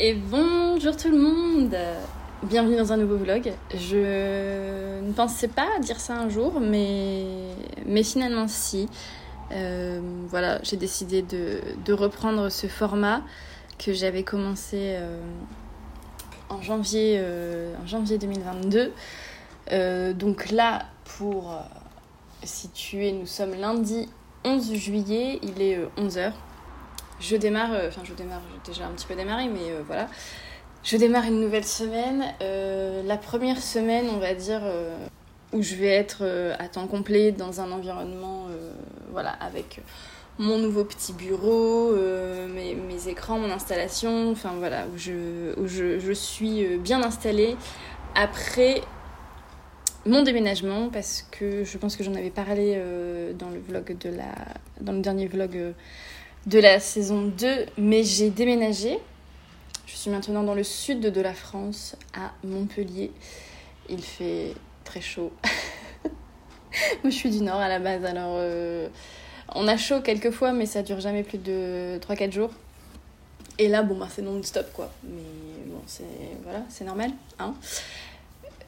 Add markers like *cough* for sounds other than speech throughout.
Et bonjour tout le monde Bienvenue dans un nouveau vlog. Je ne pensais pas dire ça un jour, mais, mais finalement si. Euh, voilà, j'ai décidé de, de, reprendre ce format que j'avais commencé euh, en, janvier, euh, en janvier 2022. donc là, pour situer, nous sommes lundi 11 juillet, il est 11h. Je démarre, euh, enfin je démarre, j'ai déjà un petit peu démarré, mais euh, voilà. Je démarre une nouvelle semaine. Euh, la première semaine, on va dire, où je vais être à temps complet dans un environnement, voilà, avec mon nouveau petit bureau, mes, écrans, mon installation, enfin voilà, où je, où je, je suis bien installée après mon déménagement parce que je pense que j'en avais parlé dans le vlog de la dans le dernier vlog de la saison 2, mais j'ai déménagé. Je suis maintenant dans le sud de la France, à Montpellier. Il fait très chaud. *laughs* Moi, je suis du nord à la base, alors euh, on a chaud quelques fois, mais ça dure jamais plus de 3-4 jours. Et là, bon, bah, c'est non-stop, quoi. Mais bon, c'est voilà, c'est normal, hein.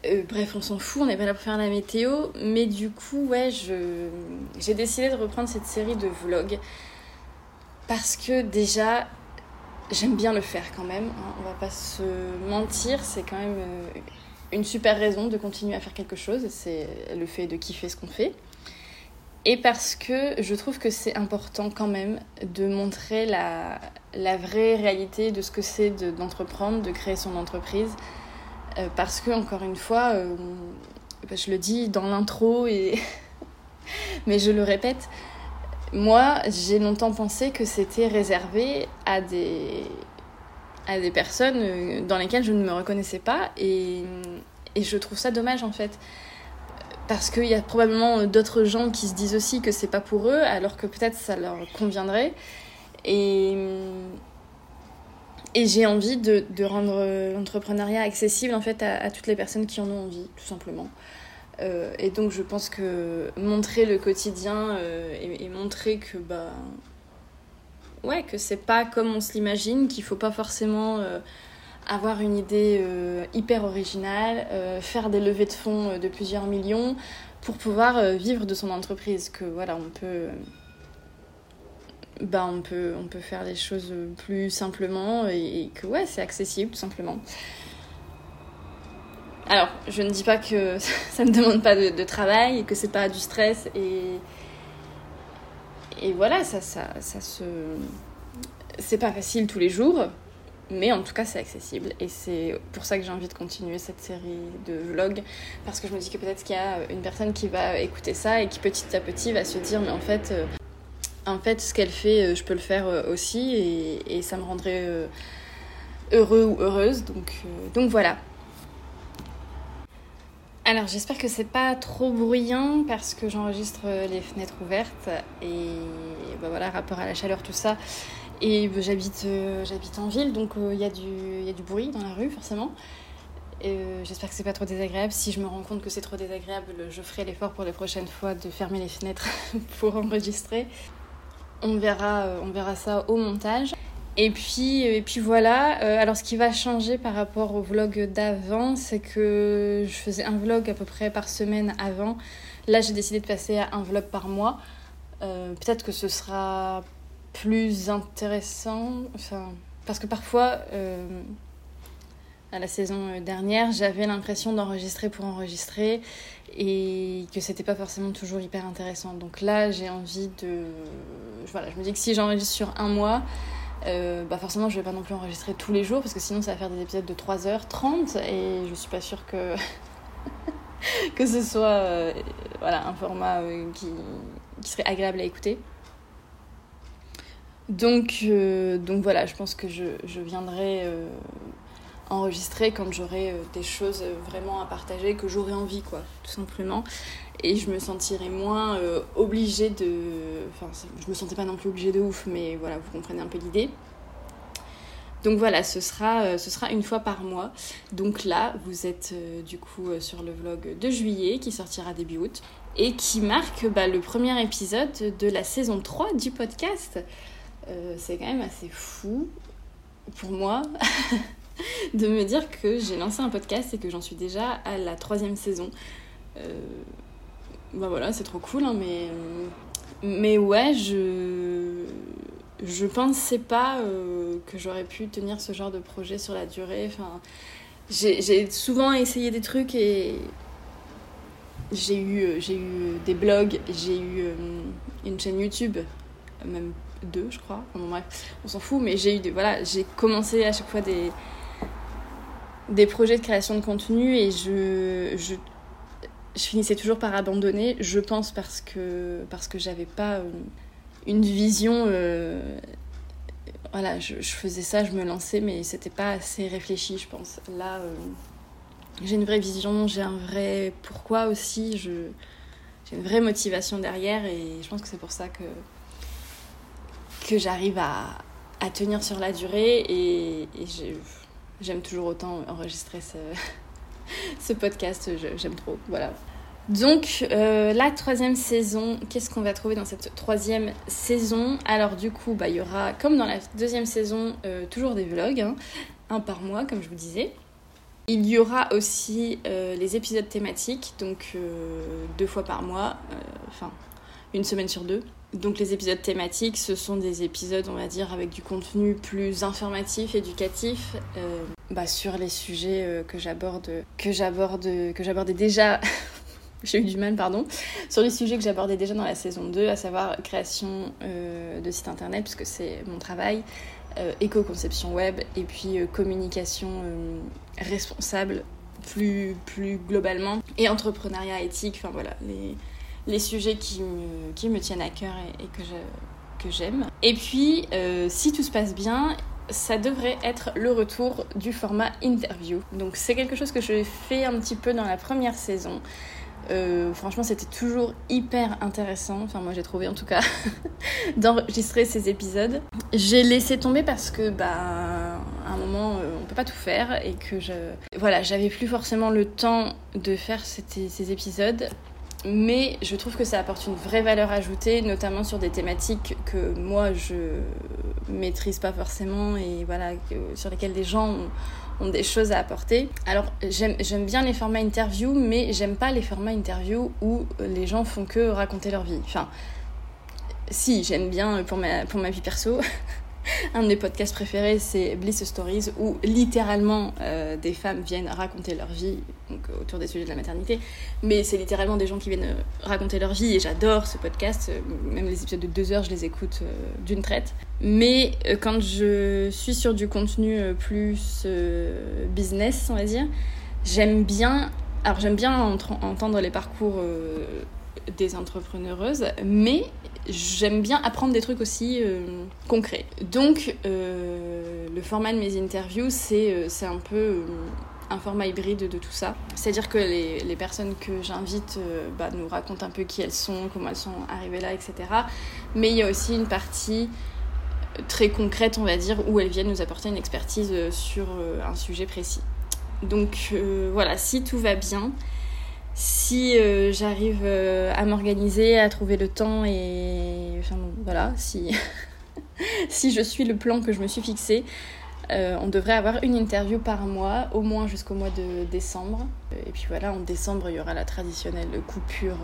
Euh, bref, on s'en fout, on n'est pas là pour faire la météo. Mais du coup, ouais, j'ai décidé de reprendre cette série de vlogs parce que déjà, j'aime bien le faire quand même. Hein. On va pas se mentir, c'est quand même euh, une super raison de continuer à faire quelque chose. C'est le fait de kiffer ce qu'on fait. Et parce que je trouve que c'est important quand même de montrer la, vraie réalité de ce que c'est d'entreprendre, de, créer son entreprise. Euh, parce que, encore une fois, euh, je le dis dans l'intro, et *laughs* mais je le répète, moi, j'ai longtemps pensé que c'était réservé à des, à des personnes euh, dans lesquelles je ne me reconnaissais pas et, et je trouve ça dommage en fait. Parce qu'il y a probablement d'autres gens qui se disent aussi que c'est pas pour eux alors que peut-être ça leur conviendrait. Et, et j'ai envie de, de rendre l'entrepreneuriat accessible en fait à, à, toutes les personnes qui en ont envie, tout simplement. Euh, et donc je pense que montrer le quotidien euh, et, montrer que bah ouais que c'est pas comme on se l'imagine, qu'il faut pas forcément euh, avoir une idée hyper originale, faire des levées de fonds de plusieurs millions pour pouvoir vivre de son entreprise. Que voilà on peut bah on peut on peut faire les choses plus simplement et, et que ouais c'est accessible tout simplement. Alors, je ne dis pas que *laughs* ça ne demande pas de, travail et que c'est pas du stress et et voilà, ça, ça, ça se c'est pas facile tous les jours, mais en tout cas c'est accessible et c'est pour ça que j'ai envie de continuer cette série de vlogs parce que je me dis que peut-être qu'il y a une personne qui va écouter ça et qui petit à petit va se dire mais en fait euh, ce qu'elle fait euh, je peux le faire euh, aussi et, et ça me rendrait heureux ou heureuse. Donc donc voilà alors j'espère que c'est pas trop bruyant parce que j'enregistre les fenêtres ouvertes et bah voilà, rapport à la chaleur, tout ça. Et bah, j'habite, euh, j'habite en ville donc il euh, y, a du, y a du bruit dans la rue forcément. Euh, j'espère que c'est pas trop désagréable. Si je me rends compte que c'est trop désagréable, je ferai l'effort pour les prochaines fois de fermer les fenêtres *laughs* pour enregistrer. On verra ça au montage. Et puis, et puis voilà, euh, alors ce qui va changer par rapport au vlog d'avant, c'est que je faisais un vlog à peu près par semaine avant. Là, j'ai décidé de passer à un vlog par mois. Euh, peut-être que ce sera plus intéressant, enfin, parce que parfois, euh, à la saison dernière, j'avais l'impression d'enregistrer pour enregistrer et que c'était pas forcément toujours hyper intéressant. Donc là, j'ai envie de. Voilà, je me dis que si j'enregistre sur un mois, euh, bah forcément je vais pas non plus enregistrer tous les jours parce que sinon ça va faire des épisodes de 3h30 et je suis pas sûre que *laughs* que ce soit voilà, un format qui, qui, serait agréable à écouter. Donc, donc voilà, je pense que je, je viendrai enregistrer quand j'aurai des choses vraiment à partager, que j'aurai envie, quoi, tout simplement et je me sentirais moins euh, obligée de. Enfin, je me sentais pas non plus obligée de ouf, mais voilà, vous comprenez un peu l'idée. Donc voilà, ce sera, euh, ce sera une fois par mois. Donc là, vous êtes euh, du coup sur le vlog de juillet qui sortira début août et qui marque bah, le premier épisode de la saison 3 du podcast. c'est quand même assez fou pour moi *laughs* de me dire que j'ai lancé un podcast et que j'en suis déjà à la troisième saison bah voilà, c'est trop cool, hein, mais, mais ouais, je, je pensais pas euh, que j'aurais pu tenir ce genre de projet sur la durée. J'ai souvent essayé des trucs et j'ai eu, des blogs, j'ai eu euh, une chaîne YouTube, même deux, je crois. Bref, on s'en fout, mais j'ai eu voilà, j'ai commencé à chaque fois des des projets de création de contenu et je, je finissais toujours par abandonner, je pense parce que, parce que j'avais pas euh, une vision. Euh, voilà, je, faisais ça, je me lançais, mais c'était pas assez réfléchi, je pense. Là, euh, j'ai une vraie vision, j'ai un vrai pourquoi aussi, j'ai une vraie motivation derrière, et je pense que c'est pour ça que, que j'arrive à, à, tenir sur la durée, et, et j'aime toujours autant enregistrer ce *laughs* podcast, j'aime trop. Voilà. Donc, euh, la troisième saison, qu'est-ce qu'on va trouver dans cette troisième saison? Alors, du coup, bah, il y aura, comme dans la deuxième saison, euh, toujours des vlogs, hein, un par mois, comme je vous disais. Il y aura aussi euh, les épisodes thématiques, donc deux fois par mois, enfin, une semaine sur deux. Donc, les épisodes thématiques, ce sont des épisodes, on va dire, avec du contenu plus informatif, éducatif, bah, sur les sujets euh, que j'aborde, que j'aborde, que j'abordais déjà. *laughs* J'ai eu du mal, pardon, sur les sujets que j'abordais déjà dans la saison 2, à savoir création euh, de site internet, puisque c'est mon travail, euh, éco-conception web, et puis communication responsable plus, plus globalement, et entrepreneuriat éthique, enfin voilà, les, les sujets qui me, qui me tiennent à cœur et, que que j'aime. Et puis, si tout se passe bien, ça devrait être le retour du format interview. Donc c'est quelque chose que je fais un petit peu dans la première saison. Euh, franchement, c'était toujours hyper intéressant. Enfin, moi, j'ai trouvé en tout cas *laughs* d'enregistrer ces épisodes. J'ai laissé tomber parce que, bah, à un moment, euh, on peut pas tout faire et que je, voilà, j'avais plus forcément le temps de faire ces épisodes mais je trouve que ça apporte une vraie valeur ajoutée, notamment sur des thématiques que moi je maîtrise pas forcément et voilà, sur lesquelles des gens ont, des choses à apporter. Alors j'aime bien les formats interview, mais j'aime pas les formats interview où les gens font que raconter leur vie. Enfin, si, j'aime bien pour ma, pour ma vie perso. *laughs* *laughs* Un de mes podcasts préférés, c'est Bliss Stories, où littéralement euh, des femmes viennent raconter leur vie donc, autour des sujets de la maternité. Mais c'est littéralement des gens qui viennent euh, raconter leur vie et j'adore ce podcast. Euh, même les épisodes de deux heures, je les écoute d'une traite. Mais quand je suis sur du contenu plus business, on va dire, j'aime bien. Alors j'aime bien entendre les parcours des entrepreneureuses, mais j'aime bien apprendre des trucs aussi euh, concrets. Donc, euh, le format de mes interviews, c'est euh, un peu un format hybride de tout ça. C'est-à-dire que les, les, personnes que j'invite bah, nous racontent un peu qui elles sont, comment elles sont arrivées là, etc. Mais il y a aussi une partie très concrète, on va dire, où elles viennent nous apporter une expertise sur un sujet précis. Donc voilà, si tout va bien, si euh, j'arrive euh, à m'organiser, à trouver le temps et enfin voilà, si *laughs* si je suis le plan que je me suis fixé, euh, on devrait avoir une interview par mois, au moins jusqu'au mois de décembre. Et puis voilà, en décembre, il y aura la traditionnelle coupure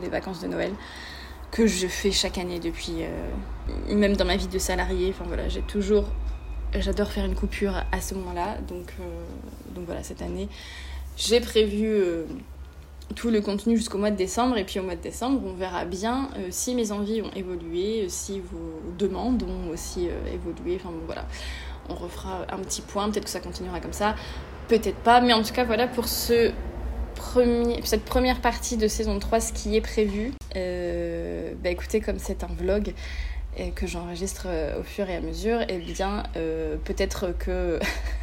des vacances de Noël que je fais chaque année depuis, même dans ma vie de salarié. Enfin voilà, j'ai toujours, j'adore faire une coupure à ce moment-là. Donc, donc voilà, cette année, j'ai prévu euh, tout le contenu jusqu'au mois de décembre et puis au mois de décembre on verra bien euh, si mes envies ont évolué, euh, si vos demandes ont aussi évolué. Enfin bon voilà, on refera un petit point, peut-être que ça continuera comme ça, peut-être pas, mais en tout cas voilà pour cette première partie de saison 3, ce qui est prévu. Bah écoutez, comme c'est un vlog que j'enregistre au fur et à mesure, et eh bien peut-être que *laughs*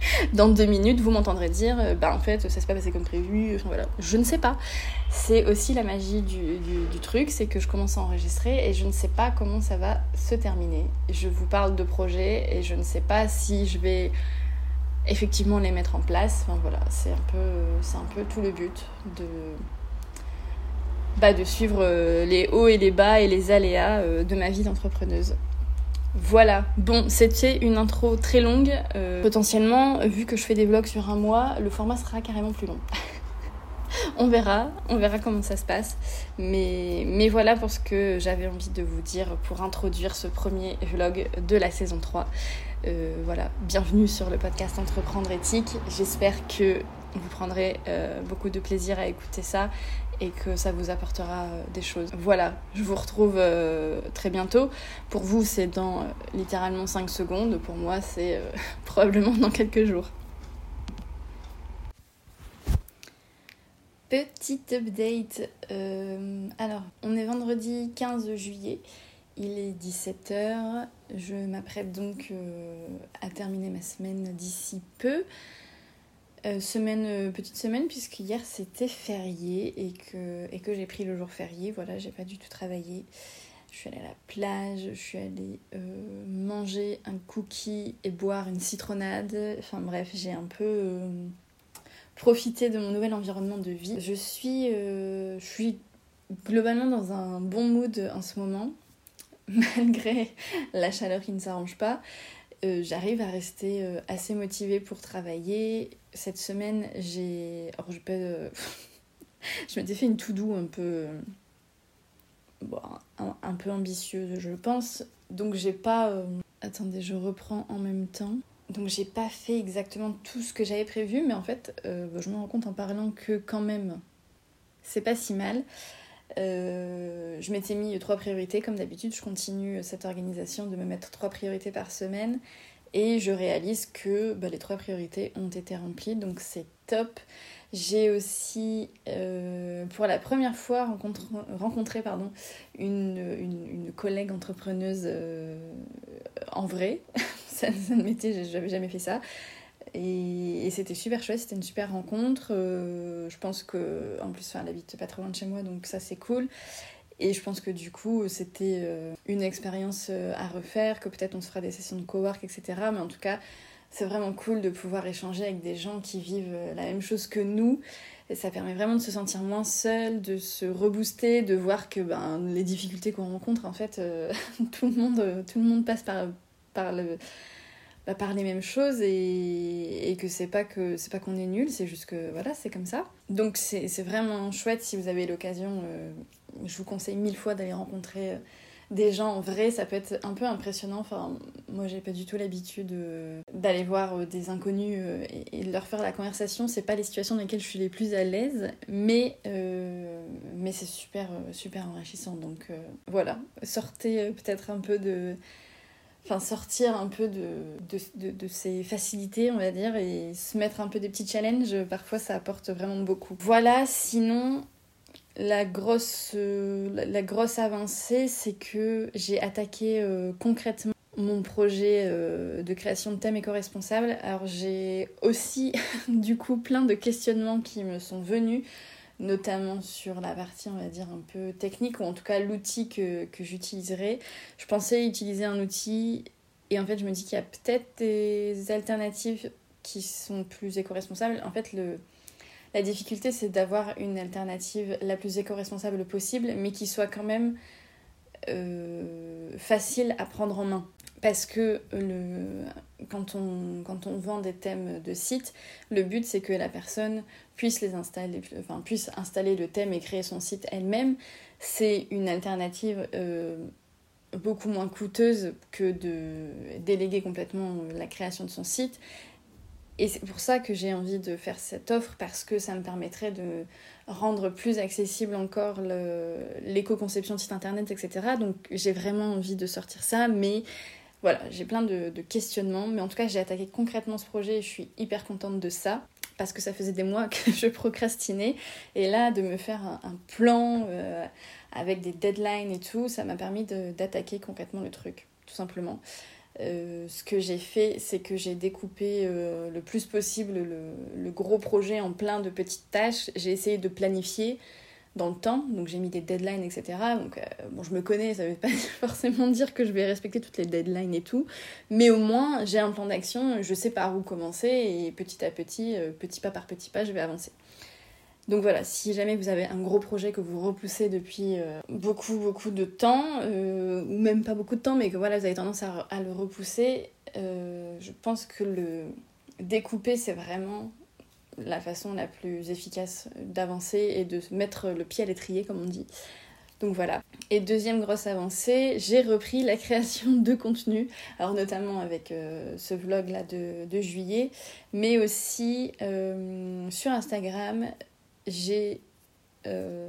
*laughs* dans deux minutes, vous m'entendrez dire, bah en fait, ça s'est pas passé comme prévu, enfin, voilà. Je ne sais pas. C'est aussi la magie du, du truc, c'est que je commence à enregistrer et je ne sais pas comment ça va se terminer. Je vous parle de projet et je ne sais pas si je vais effectivement les mettre en place. Enfin, voilà, c'est un, peu, un peu tout le but de, bah, de suivre euh, les hauts et les bas et les aléas euh, de ma vie d'entrepreneuse. Voilà, bon, c'était une intro très longue. Euh, potentiellement, vu que je fais des vlogs sur un mois, le format sera carrément plus long. *laughs* on verra, on verra comment ça se passe. Mais, mais voilà pour ce que j'avais envie de vous dire pour introduire ce premier vlog de la saison 3. Euh, voilà, bienvenue sur le podcast Entreprendre éthique. J'espère que vous prendrez euh, beaucoup de plaisir à écouter ça et que ça vous apportera euh, des choses. Voilà, je vous retrouve très bientôt. Pour vous, c'est dans littéralement 5 secondes. Pour moi, c'est *laughs* probablement dans quelques jours. Petite update. alors, on est vendredi 15 juillet. Il est 17h. Je m'apprête donc euh, à terminer ma semaine d'ici peu. Euh, semaine, euh, petite semaine, puisque hier c'était férié et que, et que j'ai pris le jour férié. Voilà, j'ai pas du tout travaillé. Je suis allée à la plage, je suis allée manger un cookie et boire une citronnade. Enfin bref, j'ai un peu profité de mon nouvel environnement de vie. Je suis, je suis globalement dans un bon mood en ce moment. *laughs* malgré la chaleur qui ne s'arrange pas, euh, j'arrive à rester euh, assez motivée pour travailler. Cette semaine, j'ai. Alors, je peux. Euh, je m'étais fait une to-do un peu. Bon, un, peu ambitieuse, je pense. Donc, j'ai pas. Attendez, je reprends en même temps. Donc, j'ai pas fait exactement tout ce que j'avais prévu, mais en fait, je me rends compte en parlant que quand même, c'est pas si mal. Euh, je m'étais mis trois priorités, comme d'habitude, je continue cette organisation de me mettre trois priorités par semaine et je réalise que bah, les trois priorités ont été remplies, donc c'est top. J'ai aussi, euh, pour la première fois, rencontré, une, une, collègue entrepreneuse euh, en vrai. *laughs* ça, ça m'était, jamais fait ça. Et, c'était super chouette, c'était une super rencontre. Euh, je pense que, en plus, elle habite pas trop loin de chez moi, donc ça c'est cool. Et je pense que du coup, c'était euh, une expérience euh, à refaire, que peut-être on se fera des sessions de cowork, etc. Mais en tout cas, c'est vraiment cool de pouvoir échanger avec des gens qui vivent la même chose que nous. Et ça permet vraiment de se sentir moins seul, de se rebooster, de voir que ben, les difficultés qu'on rencontre, en fait, *laughs* tout, le monde, tout le monde passe par, par le bah, par les mêmes choses et, que c'est pas que c'est pas qu'on est nul, c'est juste que voilà, c'est comme ça. Donc c'est vraiment chouette si vous avez l'occasion. Euh, je vous conseille mille fois d'aller rencontrer euh, des gens en vrai, ça peut être un peu impressionnant. Enfin, moi, j'ai pas du tout l'habitude euh, d'aller voir des inconnus et, de leur faire la conversation. C'est pas les situations dans lesquelles je suis les plus à l'aise, mais, mais c'est super, super enrichissant. Donc voilà, sortez peut-être un peu de, enfin sortir un peu de, de, ces facilités, on va dire, et se mettre un peu des petits challenges, parfois ça apporte vraiment beaucoup. Voilà, sinon, la grosse, grosse avancée, c'est que j'ai attaqué euh, concrètement mon projet euh, de création de thèmes éco-responsables. Alors j'ai aussi *laughs* du coup plein de questionnements qui me sont venus notamment sur la partie, on va dire, un peu technique, ou en tout cas l'outil que, que j'utiliserai. Je pensais utiliser un outil, et en fait, je me dis qu'il y a peut-être des alternatives qui sont plus éco-responsables. En fait, le, la difficulté, c'est d'avoir une alternative la plus éco-responsable possible, mais qui soit quand même euh, facile à prendre en main parce que le, quand, on, quand on vend des thèmes de site, le but c'est que la personne puisse les installer, enfin puisse installer le thème et créer son site elle-même. C'est une alternative euh, beaucoup moins coûteuse que de déléguer complètement la création de son site. Et c'est pour ça que j'ai envie de faire cette offre parce que ça me permettrait de rendre plus accessible encore l'éco-conception de site internet, etc. Donc j'ai vraiment envie de sortir ça, mais voilà, j'ai plein de, questionnements, mais en tout cas, j'ai attaqué concrètement ce projet et je suis hyper contente de ça. parce que ça faisait des mois *laughs* que je procrastinais. Et là, de me faire un, plan euh, avec des deadlines et tout, ça m'a permis d'attaquer concrètement le truc, tout simplement. Euh, ce que j'ai fait, c'est que j'ai découpé euh, le plus possible le, le, gros projet en plein de petites tâches. J'ai essayé de planifier dans le temps, donc j'ai mis des deadlines, etc. Donc, euh, bon, je me connais, ça veut pas *laughs* forcément dire que je vais respecter toutes les deadlines et tout, mais au moins j'ai un plan d'action, je sais par où commencer et petit à petit, petit pas par petit pas, je vais avancer. Donc voilà, si jamais vous avez un gros projet que vous repoussez depuis euh, beaucoup beaucoup de temps, euh, ou même pas beaucoup de temps, mais que voilà, vous avez tendance à, le repousser, euh, je pense que le découper, c'est vraiment la façon la plus efficace d'avancer et de mettre le pied à l'étrier, comme on dit. Donc voilà. Et deuxième grosse avancée, j'ai repris la création de contenu, alors notamment avec ce vlog là de, juillet, mais aussi sur Instagram, j'ai. Euh,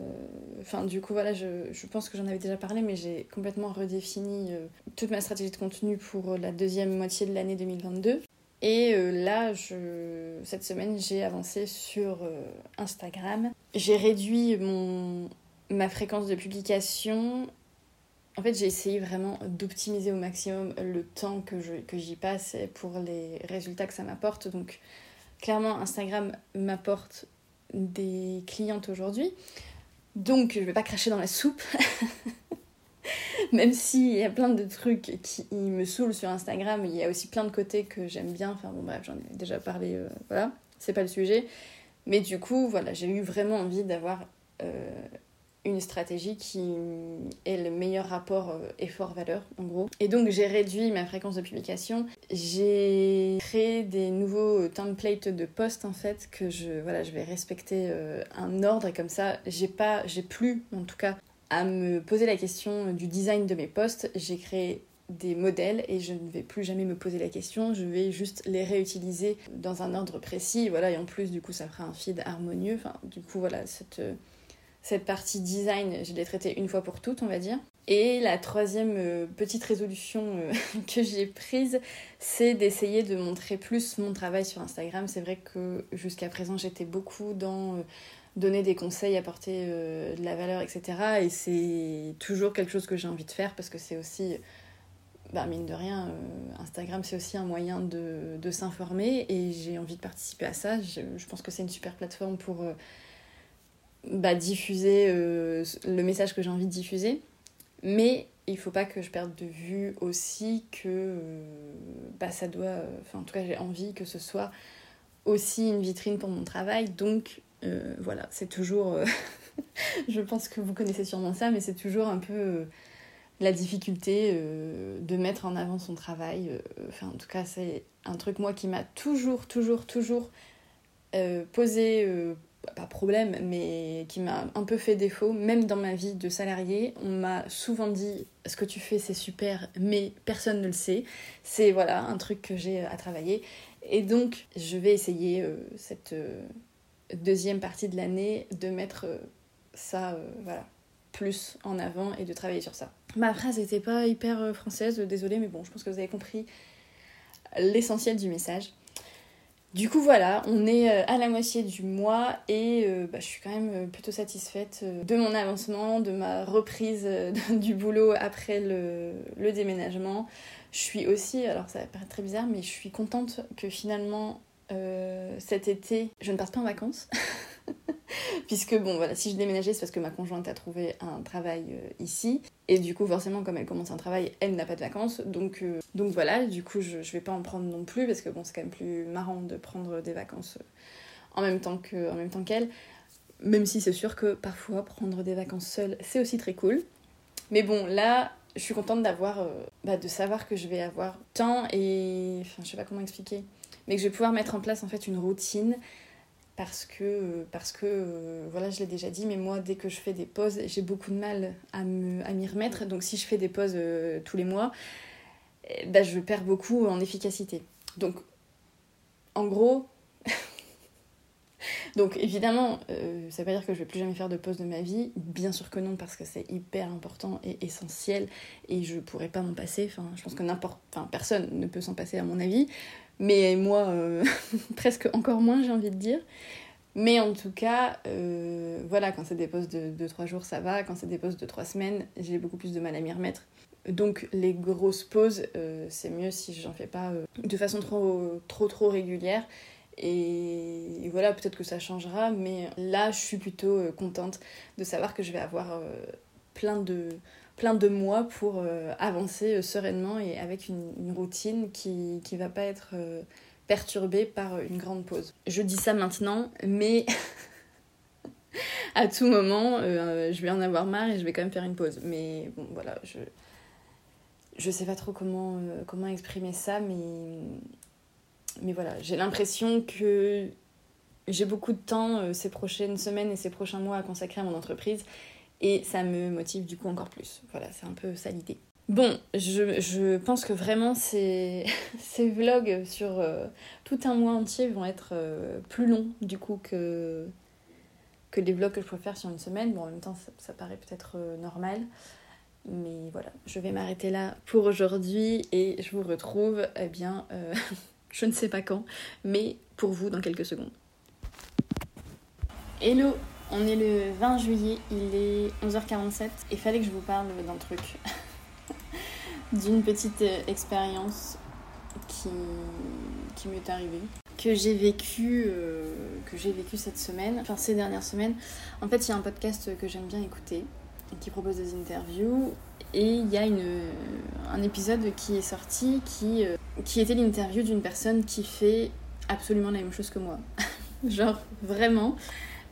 enfin, du coup, voilà, je, je pense que j'en avais déjà parlé, mais j'ai complètement redéfini euh, toute ma stratégie de contenu pour la deuxième moitié de l'année 2022. Et euh, là, je, cette semaine, j'ai avancé sur Instagram. J'ai réduit mon, ma fréquence de publication. En fait, j'ai essayé vraiment d'optimiser au maximum le temps que, je, que j'y passe pour les résultats que ça m'apporte. Donc, clairement, Instagram m'apporte des clientes aujourd'hui. Donc, je vais pas cracher dans la soupe. *laughs* *laughs* Même s'il y a plein de trucs qui me saoulent sur Instagram, il y a aussi plein de côtés que j'aime bien. Enfin bon, bref, j'en ai déjà parlé, euh, voilà, c'est pas le sujet. Mais du coup, voilà, j'ai eu vraiment envie d'avoir euh, une stratégie qui est le meilleur rapport euh, effort-valeur, en gros. Et donc, j'ai réduit ma fréquence de publication. J'ai créé des nouveaux templates de posts, en fait, que je, vais respecter un ordre. Et comme ça, j'ai pas, j'ai plus, en tout cas, à me poser la question du design de mes posts. J'ai créé des modèles et je ne vais plus jamais me poser la question, je vais juste les réutiliser dans un ordre précis, voilà, et en plus du coup ça fera un feed harmonieux, enfin du coup voilà, cette, cette partie design, je l'ai traitée une fois pour toutes, on va dire. Et la troisième euh, petite résolution euh, *laughs* que j'ai prise, c'est d'essayer de montrer plus mon travail sur Instagram. C'est vrai que jusqu'à présent, j'étais beaucoup dans euh, donner des conseils, apporter de la valeur, etc. Et c'est toujours quelque chose que j'ai envie de faire parce que c'est aussi, bah, mine de rien, Instagram, c'est aussi un moyen de, s'informer et j'ai envie de participer à ça. Je pense que c'est une super plateforme pour bah, diffuser euh, le message que j'ai envie de diffuser. Mais il faut pas que je perde de vue aussi que euh, bah, ça doit. Enfin, en tout cas, j'ai envie que ce soit aussi une vitrine pour mon travail. Donc, euh, voilà, c'est toujours. *laughs* je pense que vous connaissez sûrement ça, mais c'est toujours un peu la difficulté de mettre en avant son travail. Enfin, en tout cas, c'est un truc, moi, qui m'a toujours, toujours, toujours posé pas problème, mais qui m'a un peu fait défaut, même dans ma vie de salarié. On m'a souvent dit ce que tu fais c'est super, mais personne ne le sait. C'est voilà un truc que j'ai à travailler. Et donc je vais essayer euh, cette euh, deuxième partie de l'année de mettre euh, ça voilà plus en avant et de travailler sur ça. Ma phrase n'était pas hyper française, désolée, mais bon, je pense que vous avez compris l'essentiel du message. Du coup voilà, on est euh, à la moitié du mois et euh, bah, je suis quand même euh, plutôt satisfaite de mon avancement, de ma reprise *laughs* du boulot après le, déménagement. Je suis aussi, alors ça va paraître très bizarre, mais je suis contente que finalement cet été je ne parte pas en vacances. *laughs* *laughs* Puisque bon voilà, si je déménageais, c'est parce que ma conjointe a trouvé un travail euh, ici. Et du coup, forcément, comme elle commence un travail, elle n'a pas de vacances. Donc, euh, donc voilà, du coup, je, je vais pas en prendre non plus, parce que bon, c'est quand même plus marrant de prendre des vacances euh, en même temps qu'elle. Même si c'est sûr que parfois prendre des vacances seule, c'est aussi très cool. Mais bon, là, je suis contente d'avoir, bah, de savoir que je vais avoir temps et, enfin, je sais pas comment expliquer, mais que je vais pouvoir mettre en place en fait une routine parce que, parce que voilà, je l'ai déjà dit, mais moi, dès que je fais des pauses, j'ai beaucoup de mal à m'y remettre. Donc, si je fais des pauses euh, tous les mois, ben, je perds beaucoup en efficacité. Donc, en gros, *laughs* Donc évidemment, euh, ça veut pas dire que je vais plus jamais faire de pause de ma vie. Bien sûr que non, parce que c'est hyper important et essentiel et je pourrais pas m'en passer. Enfin, je pense que n'importe, enfin, personne ne peut s'en passer à mon avis. Mais moi, euh, *laughs* presque encore moins, j'ai envie de dire. Mais en tout cas, euh, voilà, quand c'est des pauses de 2-3 jours, ça va. Quand c'est des pauses de 3 semaines, j'ai beaucoup plus de mal à m'y remettre. Donc les grosses pauses, euh, c'est mieux si j'en fais pas de façon trop, trop, trop régulière. Et voilà, peut-être que ça changera, mais là, je suis plutôt contente de savoir que je vais avoir plein de, plein de mois pour euh, avancer sereinement et avec une, routine qui ne va pas être perturbée par une grande pause. Je dis ça maintenant, mais *laughs* à tout moment, je vais en avoir marre et je vais quand même faire une pause. Mais bon, voilà, je je sais pas trop comment, comment exprimer ça, mais mais voilà, j'ai l'impression que j'ai beaucoup de temps euh, ces prochaines semaines et ces prochains mois à consacrer à mon entreprise et ça me motive du coup encore plus. Voilà, c'est un peu ça l'idée. Bon, je, je, pense que vraiment ces, *laughs* ces vlogs sur euh, tout un mois entier vont être euh, plus longs du coup que, que les vlogs que je peux faire sur une semaine. Bon, en même temps, ça, ça paraît peut-être normal. Mais voilà, je vais m'arrêter là pour aujourd'hui et je vous retrouve eh bien *laughs* je ne sais pas quand, mais pour vous dans quelques secondes. Hello, on est le 20 juillet, il est 11h47 et fallait que je vous parle d'un truc, *laughs* d'une petite euh, expérience qui, m'est arrivée, que j'ai vécu, euh, vécu cette semaine, enfin ces dernières semaines. En fait, il y a un podcast que j'aime bien écouter qui propose des interviews et il y a une, un épisode qui est sorti qui, euh, qui était l'interview d'une personne qui fait absolument la même chose que moi. *laughs* Genre, vraiment.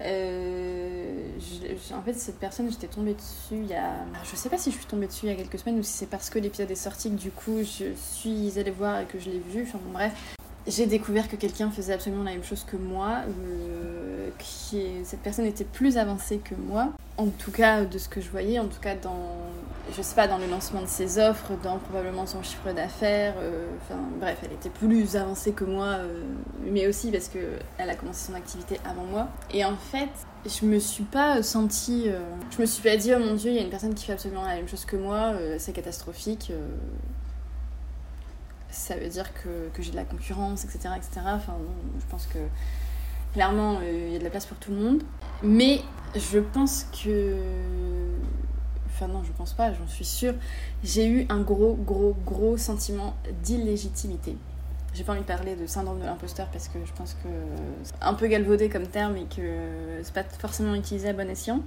Euh, en fait, cette personne, j'étais tombée dessus il y a. Je sais pas si je suis tombée dessus il y a quelques semaines ou si c'est parce que l'épisode est sorti que du coup je suis allée voir et que je l'ai vu. Enfin bon, bref. J'ai découvert que quelqu'un faisait absolument la même chose que moi, euh, cette personne était plus avancée que moi, en tout cas de ce que je voyais, en tout cas dans, je sais pas, dans le lancement de ses offres, dans probablement son chiffre d'affaires, euh, enfin bref, elle était plus avancée que moi, euh, mais aussi parce que elle a commencé son activité avant moi. Et en fait, je me suis pas sentie, je me suis pas dit oh mon dieu, il y a une personne qui fait absolument la même chose que moi, c'est catastrophique ça veut dire que, que j'ai de la concurrence, etc. etc. Enfin, je pense que clairement, euh, il y a de la place pour tout le monde. Mais je pense que. Enfin, non, je pense pas, j'en suis sûre. J'ai eu un gros, gros, gros sentiment d'illégitimité. J'ai pas envie de parler de syndrome de l'imposteur parce que je pense que c'est un peu galvaudé comme terme et que c'est pas forcément utilisé à bon escient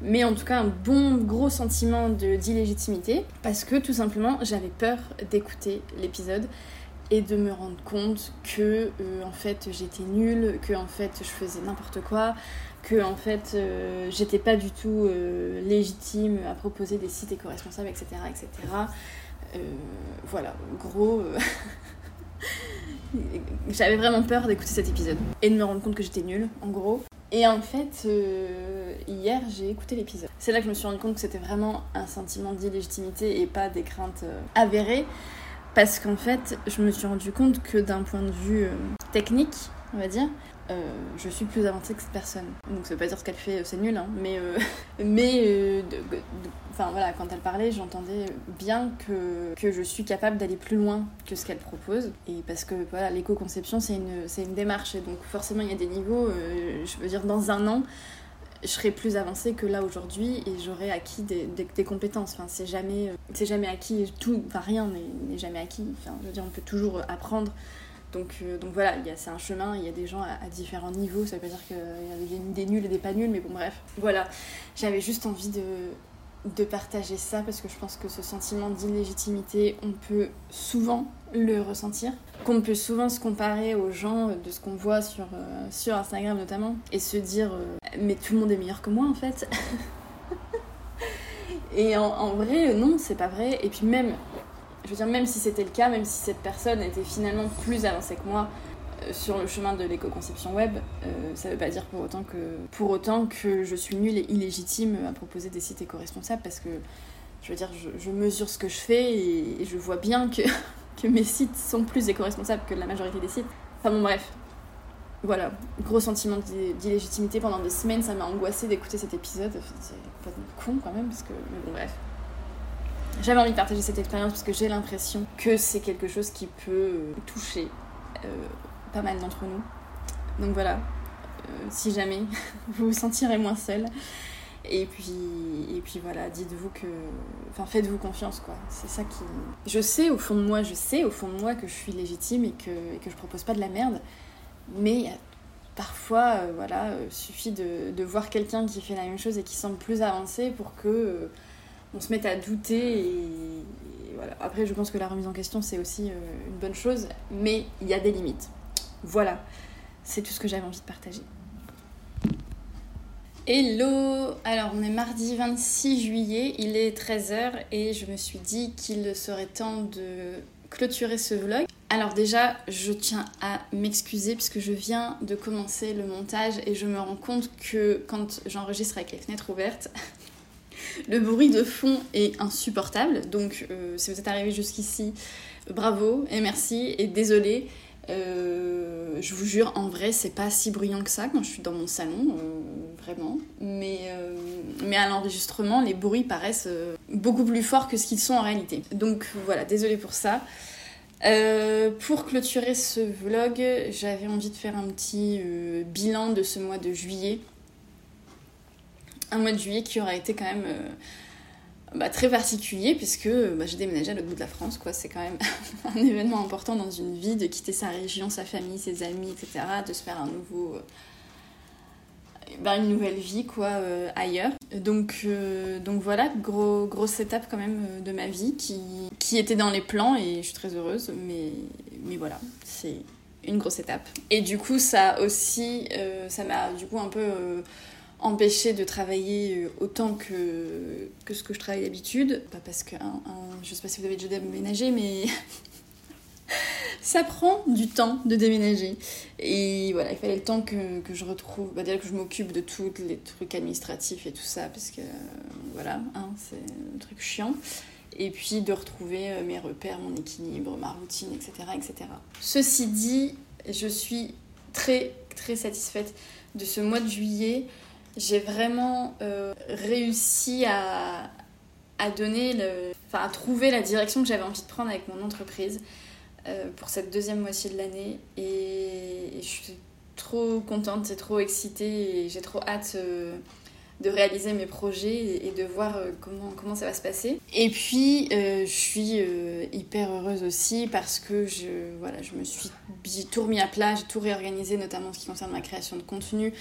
mais en tout cas un bon gros sentiment d'illégitimité parce que tout simplement j'avais peur d'écouter l'épisode et de me rendre compte que euh, en fait j'étais nulle, que en fait je faisais n'importe quoi, que en fait euh, j'étais pas du tout euh, légitime à proposer des sites éco-responsables, etc. etc. voilà, gros. *laughs* J'avais vraiment peur d'écouter cet épisode et de me rendre compte que j'étais nulle, en gros. Et en fait, euh, hier, j'ai écouté l'épisode. C'est là que je me suis rendu compte que c'était vraiment un sentiment d'illégitimité et pas des craintes euh, avérées. Parce qu'en fait, je me suis rendu compte que d'un point de vue euh, technique, on va dire, euh, je suis plus avancée que cette personne. Donc ça veut pas dire ce qu'elle fait, c'est nul, hein, mais, euh, *laughs* mais euh, enfin voilà, quand elle parlait, j'entendais bien que, que je suis capable d'aller plus loin que ce qu'elle propose. Et parce que voilà, l'éco-conception, c'est une, une démarche, et donc forcément il y a des niveaux, je veux dire, dans un an, je serai plus avancée que là aujourd'hui et j'aurai acquis des, des, compétences. Enfin, c'est jamais, c'est jamais acquis, tout, rien n'est jamais acquis. Enfin, je veux dire, on peut toujours apprendre donc, euh, donc voilà, c'est un chemin, il y a des gens à, différents niveaux, ça veut pas dire qu'il y a des, nuls et des pas nuls, mais bon bref. Voilà, j'avais juste envie de, partager ça parce que je pense que ce sentiment d'illégitimité, on peut souvent le ressentir, qu'on peut souvent se comparer aux gens de ce qu'on voit sur, euh, Instagram notamment et se dire euh, mais tout le monde est meilleur que moi en fait. *laughs* et en, en vrai, non, c'est pas vrai. Et puis même, je veux dire, même si c'était le cas, même si cette personne était finalement plus avancée que moi euh, sur le chemin de l'éco-conception web, euh, ça veut pas dire pour autant, que, pour autant que je suis nulle et illégitime à proposer des sites éco-responsables parce que, je veux dire, je, mesure ce que je fais et, je vois bien que, *laughs* que mes sites sont plus éco-responsables que la majorité des sites. Enfin bon, bref. voilà, gros sentiment d'illégitimité pendant des semaines, ça m'a angoissé d'écouter cet épisode. c'est complètement con quand même, parce que. Mais bon, bref. J'avais envie de partager cette expérience parce que j'ai l'impression que c'est quelque chose qui peut toucher euh, pas mal d'entre nous. Donc voilà, euh, si jamais *laughs* vous vous sentirez moins seul. Et puis, et puis voilà, dites-vous que. Enfin, faites-vous confiance, quoi. C'est ça qui. Je sais au fond de moi, je sais au fond de moi que je suis légitime et que, et que je propose pas de la merde. Mais parfois, euh, voilà, il suffit de voir quelqu'un qui fait la même chose et qui semble plus avancé pour que on se met à douter et, voilà. Après, je pense que la remise en question, c'est aussi euh, une bonne chose, mais il y a des limites. Voilà, c'est tout ce que j'avais envie de partager. Hello Alors, on est mardi 26 juillet, il est 13h et je me suis dit qu'il serait temps de clôturer ce vlog. Alors déjà, je tiens à m'excuser puisque je viens de commencer le montage et je me rends compte que quand j'enregistre avec les fenêtres ouvertes, *laughs* le bruit de fond est insupportable. Donc, euh, si vous êtes arrivé jusqu'ici, bravo et merci et désolé. Euh, je vous jure, en vrai, c'est pas si bruyant que ça quand je suis dans mon salon, euh, vraiment. Mais, mais à l'enregistrement, les bruits paraissent beaucoup plus forts que ce qu'ils sont en réalité. Donc voilà, désolé pour ça. pour clôturer ce vlog, j'avais envie de faire un petit bilan de ce mois de juillet un mois de juillet qui aura été quand même euh, bah, très particulier puisque bah, j'ai déménagé à l'autre bout de la France. quoi. C'est quand même *laughs* un événement important dans une vie de quitter sa région, sa famille, ses amis, etc. De se faire un nouveau... Euh, bah, une nouvelle vie quoi euh, ailleurs donc donc voilà gros grosse étape quand même de ma vie qui, qui était dans les plans et je suis très heureuse mais mais voilà c'est une grosse étape et du coup ça aussi ça m'a du coup un peu empêcher de travailler euh, autant que, que ce que je travaille d'habitude. Pas parce que, je sais pas si vous avez déjà déménagé, mais *laughs* ça prend du temps de déménager. Et voilà, il fallait le temps que, que je retrouve, bah que je m'occupe de tous les trucs administratifs et tout ça, parce que voilà, hein, c'est un truc chiant. Et puis de retrouver euh, mes repères, mon équilibre, ma routine, etc. etc. Ceci dit, je suis très très satisfaite de ce mois de juillet j'ai vraiment euh, réussi à, à donner le, enfin, à trouver la direction que j'avais envie de prendre avec mon entreprise euh, pour cette deuxième moitié de l'année. Et, je suis trop contente, c'est trop excitée et j'ai trop hâte euh, de réaliser mes projets et, de voir comment, comment ça va se passer. Et puis, je suis hyper heureuse aussi parce que je, voilà, je me suis tout remis à plat, j'ai tout réorganisé, notamment en ce qui concerne ma création de contenu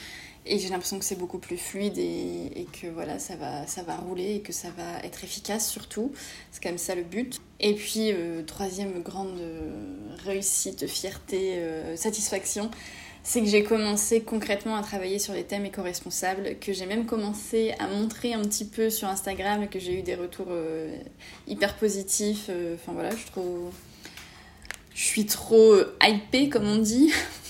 et j'ai l'impression que c'est beaucoup plus fluide et, que voilà, ça va, ça va rouler et que ça va être efficace surtout. C'est quand même ça le but. Et puis, euh, troisième grande euh, réussite, fierté, euh, satisfaction, c'est que j'ai commencé concrètement à travailler sur les thèmes éco-responsables, que j'ai même commencé à montrer un petit peu sur Instagram et que j'ai eu des retours hyper positifs. Enfin voilà, je trop. Je suis trop hypée, comme on dit. *laughs*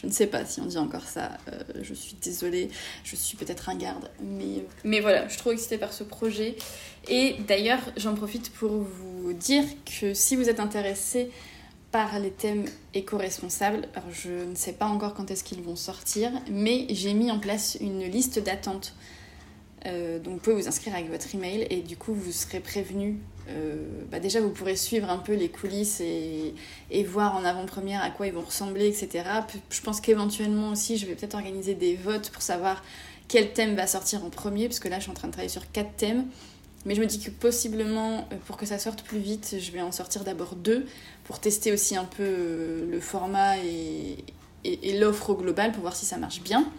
Je ne sais pas si on dit encore ça. Euh, je suis désolée. Je suis peut-être un garde. Mais, mais voilà, je suis trop excitée par ce projet. Et d'ailleurs, j'en profite pour vous dire que si vous êtes intéressé par les thèmes éco-responsables, alors je ne sais pas encore quand est-ce qu'ils vont sortir, mais j'ai mis en place une liste d'attente. Euh, donc vous pouvez vous inscrire avec votre email et du coup vous serez prévenu euh, bah déjà vous pourrez suivre un peu les coulisses et, voir en avant-première à quoi ils vont ressembler, etc. Je pense qu'éventuellement aussi je vais peut-être organiser des votes pour savoir quel thème va sortir en premier, parce que là je suis en train de travailler sur quatre thèmes. Mais je me dis que possiblement, euh, pour que ça sorte plus vite, je vais en sortir d'abord deux, pour tester aussi un peu le format et, et l'offre au global, pour voir si ça marche bien.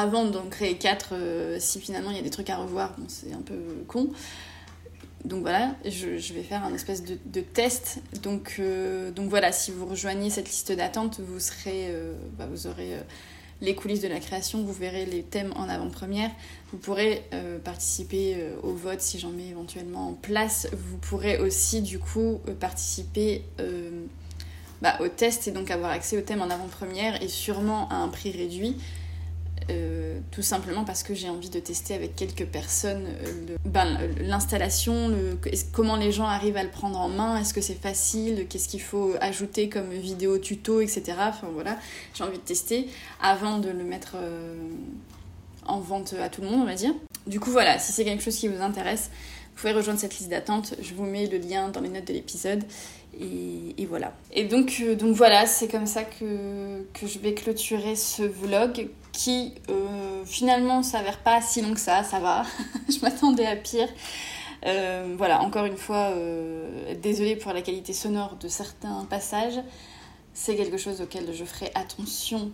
Avant d'en créer quatre, si finalement il y a des trucs à revoir, c'est un peu con donc voilà, je, vais faire un espèce de, test. Donc, euh, donc voilà, si vous rejoignez cette liste d'attente, vous serez, euh, bah, vous aurez euh, les coulisses de la création, vous verrez les thèmes en avant-première. Vous pourrez participer au vote si j'en mets éventuellement en place. Vous pourrez aussi du coup participer bah, au test et donc avoir accès aux thèmes en avant-première et sûrement à un prix réduit. Euh, tout simplement parce que j'ai envie de tester avec quelques personnes ben, l'installation, comment les gens arrivent à le prendre en main, est-ce que c'est facile, qu'est-ce qu'il faut ajouter comme vidéo tuto, etc. Enfin voilà, j'ai envie de tester avant de le mettre en vente à tout le monde, on va dire. Du coup voilà, si c'est quelque chose qui vous intéresse, vous pouvez rejoindre cette liste d'attente. Je vous mets le lien dans les notes de l'épisode. Et, voilà. Et donc, euh, donc voilà, c'est comme ça que, que, je vais clôturer ce vlog qui euh, finalement s'avère pas si long que ça, ça va. *laughs* je m'attendais à pire. Euh, voilà, encore une fois, désolée pour la qualité sonore de certains passages. C'est quelque chose auquel je ferai attention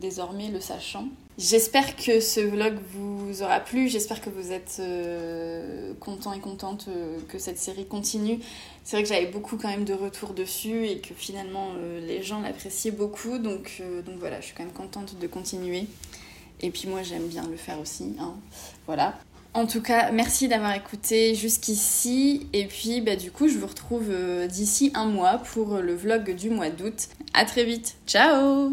désormais, le sachant. J'espère que ce vlog vous aura plu, j'espère que vous êtes euh, content et contente euh, que cette série continue. C'est vrai que j'avais beaucoup quand même de retours dessus et que finalement euh, les gens l'appréciaient beaucoup, donc, donc voilà, je suis quand même contente de continuer. Et puis moi j'aime bien le faire aussi, hein. voilà. En tout cas, merci d'avoir écouté jusqu'ici. Et puis, bah, du coup, je vous retrouve d'ici un mois pour le vlog du mois d'août. À très vite. Ciao